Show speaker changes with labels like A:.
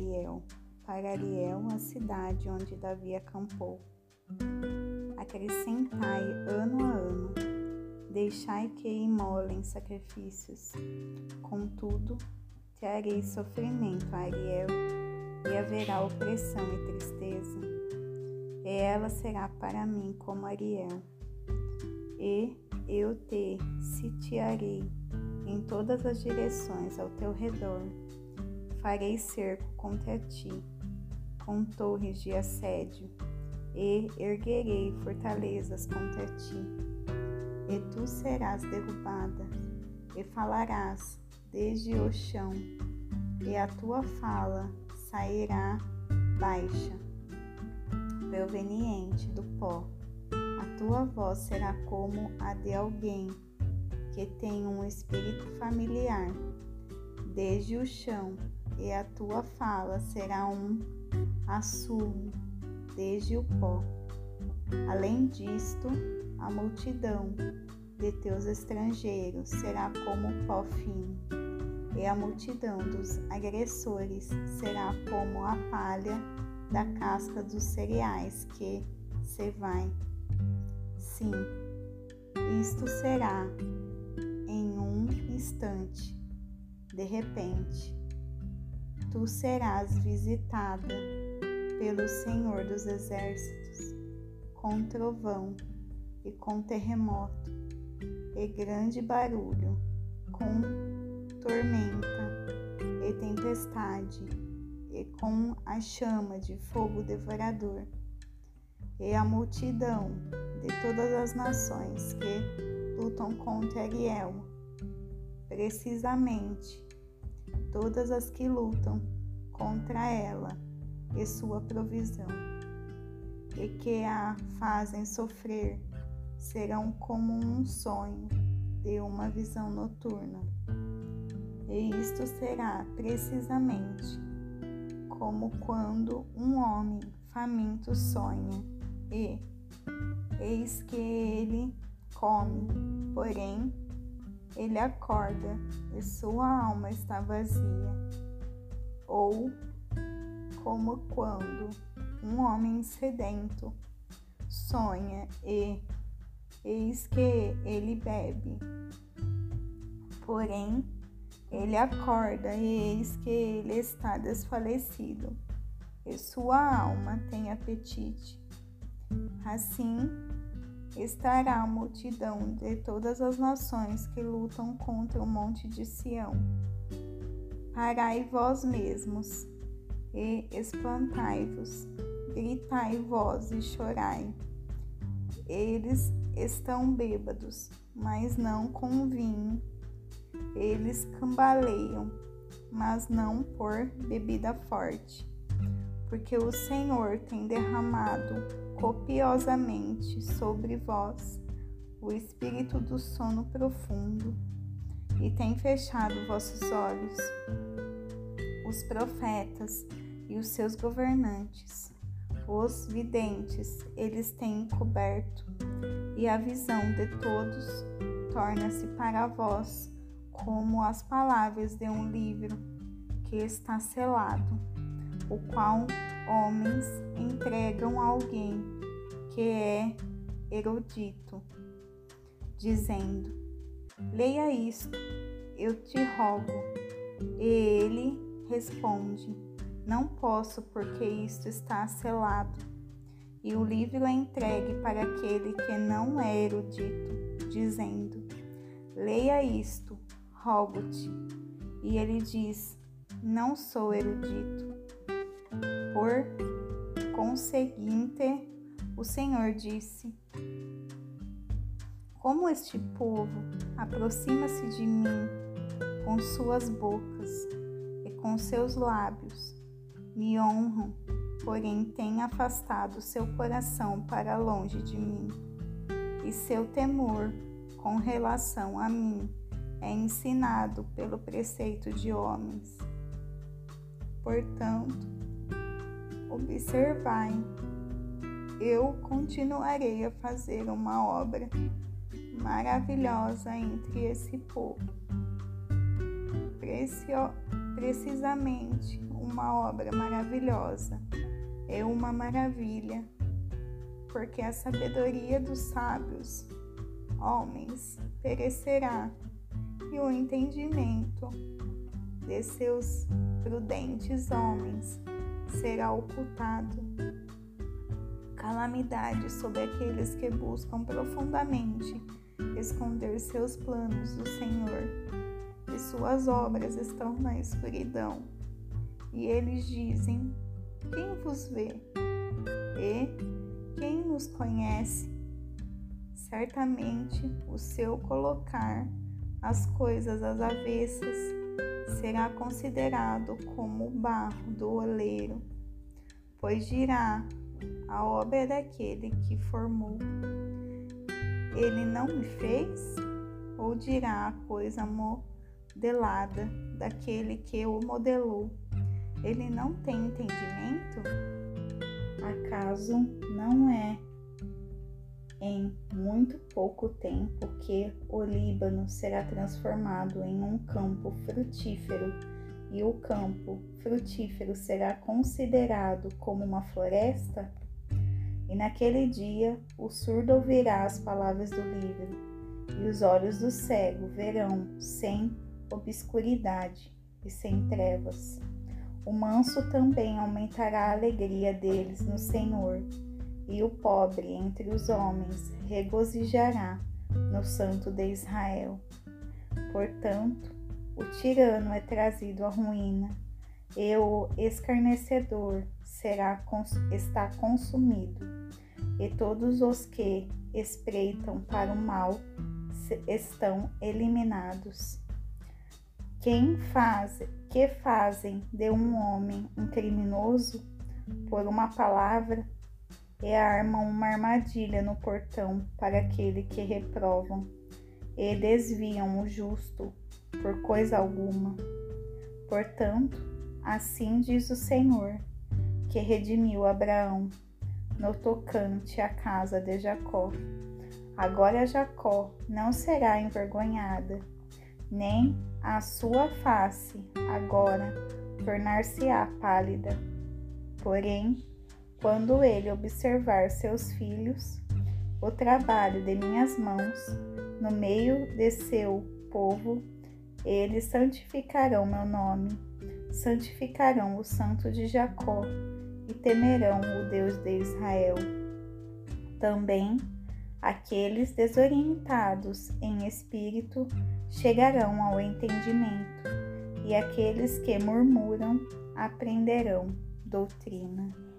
A: Ariel, para Ariel, a cidade onde Davi acampou. Acrescentai ano a ano, deixai que imolem sacrifícios. Contudo, trarei sofrimento a Ariel, e haverá opressão e tristeza. E ela será para mim como Ariel, e eu te sitiarei em todas as direções ao teu redor. Farei cerco contra ti, com torres de assédio, e erguerei fortalezas contra ti. E tu serás derrubada, e falarás desde o chão, e a tua fala sairá baixa, proveniente do pó. A tua voz será como a de alguém que tem um espírito familiar, desde o chão, e a tua fala será um assumo desde o pó. Além disto, a multidão de teus estrangeiros será como pó fino, e a multidão dos agressores será como a palha da casca dos cereais que se vai. Sim, isto será em um instante, de repente, tu serás visitada pelo Senhor dos Exércitos, com trovão e com terremoto, e grande barulho, com tormenta e tempestade, e com a chama de fogo devorador, e a multidão de todas as nações que lutam contra Ariel, precisamente todas as que lutam contra ela e sua provisão, e que a fazem sofrer serão como um sonho de uma visão noturna. E isto será precisamente como quando um homem faminto sonha, e eis que ele come, porém ele acorda e sua alma está vazia. Ou como quando um homem sedento sonha e eis que ele bebe. Porém, ele acorda e eis que ele está desfalecido, e sua alma tem apetite. Assim estará a multidão de todas as nações que lutam contra o monte de Sião. Parai vós mesmos e espantai-vos, gritai vós e chorai. Eles estão bêbados, mas não com vinho. Eles cambaleiam, mas não por bebida forte, porque o Senhor tem derramado copiosamente sobre vós o espírito do sono profundo e tem fechado vossos olhos. Os profetas e os seus governantes, os videntes, eles têm encoberto, e a visão de todos torna-se para vós como as palavras de um livro que está selado, o qual homens entregam a alguém que é erudito, dizendo: Leia isto, eu te rogo. E ele responde: Não posso, porque isto está selado. E o livro é entregue para aquele que não é erudito, dizendo: Leia isto, rogo-te. E ele diz: Não sou erudito. Por conseguinte, o Senhor disse: Como este povo aproxima-se de mim com suas bocas e com seus lábios, me honram, porém tem afastado seu coração para longe de mim, e seu temor com relação a mim é ensinado pelo preceito de homens. Portanto, observai, eu continuarei a fazer uma obra maravilhosa entre esse povo. Precio, precisamente uma obra maravilhosa, é uma maravilha, porque a sabedoria dos sábios, homens, perecerá, e o entendimento de seus prudentes homens será ocultado. Calamidade sobre aqueles que buscam profundamente esconder seus planos do Senhor, e suas obras estão na escuridão. E eles dizem: Quem vos vê? E quem nos conhece? Certamente o seu colocar as coisas às avessas será considerado como o barro do oleiro, pois dirá a obra daquele que formou. Ele não me fez? Ou dirá a coisa modelada daquele que o modelou? Ele não tem entendimento? Acaso não é em muito pouco tempo que o Líbano será transformado em um campo frutífero e o campo frutífero será considerado como uma floresta? E naquele dia o surdo ouvirá as palavras do livro, e os olhos do cego verão sem obscuridade e sem trevas. O manso também aumentará a alegria deles no Senhor e o pobre entre os homens regozijará no Santo de Israel. Portanto, o tirano é trazido à ruína, e o escarnecedor será, está consumido, e todos os que espreitam para o mal estão eliminados. Quem faz, que fazem de um homem um criminoso por uma palavra e armam uma armadilha no portão para aquele que reprovam e desviam o justo por coisa alguma. Portanto, assim diz o Senhor, que redimiu Abraão no tocante à casa de Jacó. Agora Jacó não será envergonhada, nem a sua face agora tornar-se-á pálida. Porém, quando ele observar seus filhos, o trabalho de minhas mãos, no meio de seu povo, eles santificarão meu nome, santificarão o Santo de Jacó e temerão o Deus de Israel. Também aqueles desorientados em espírito chegarão ao entendimento, e aqueles que murmuram aprenderão doutrina.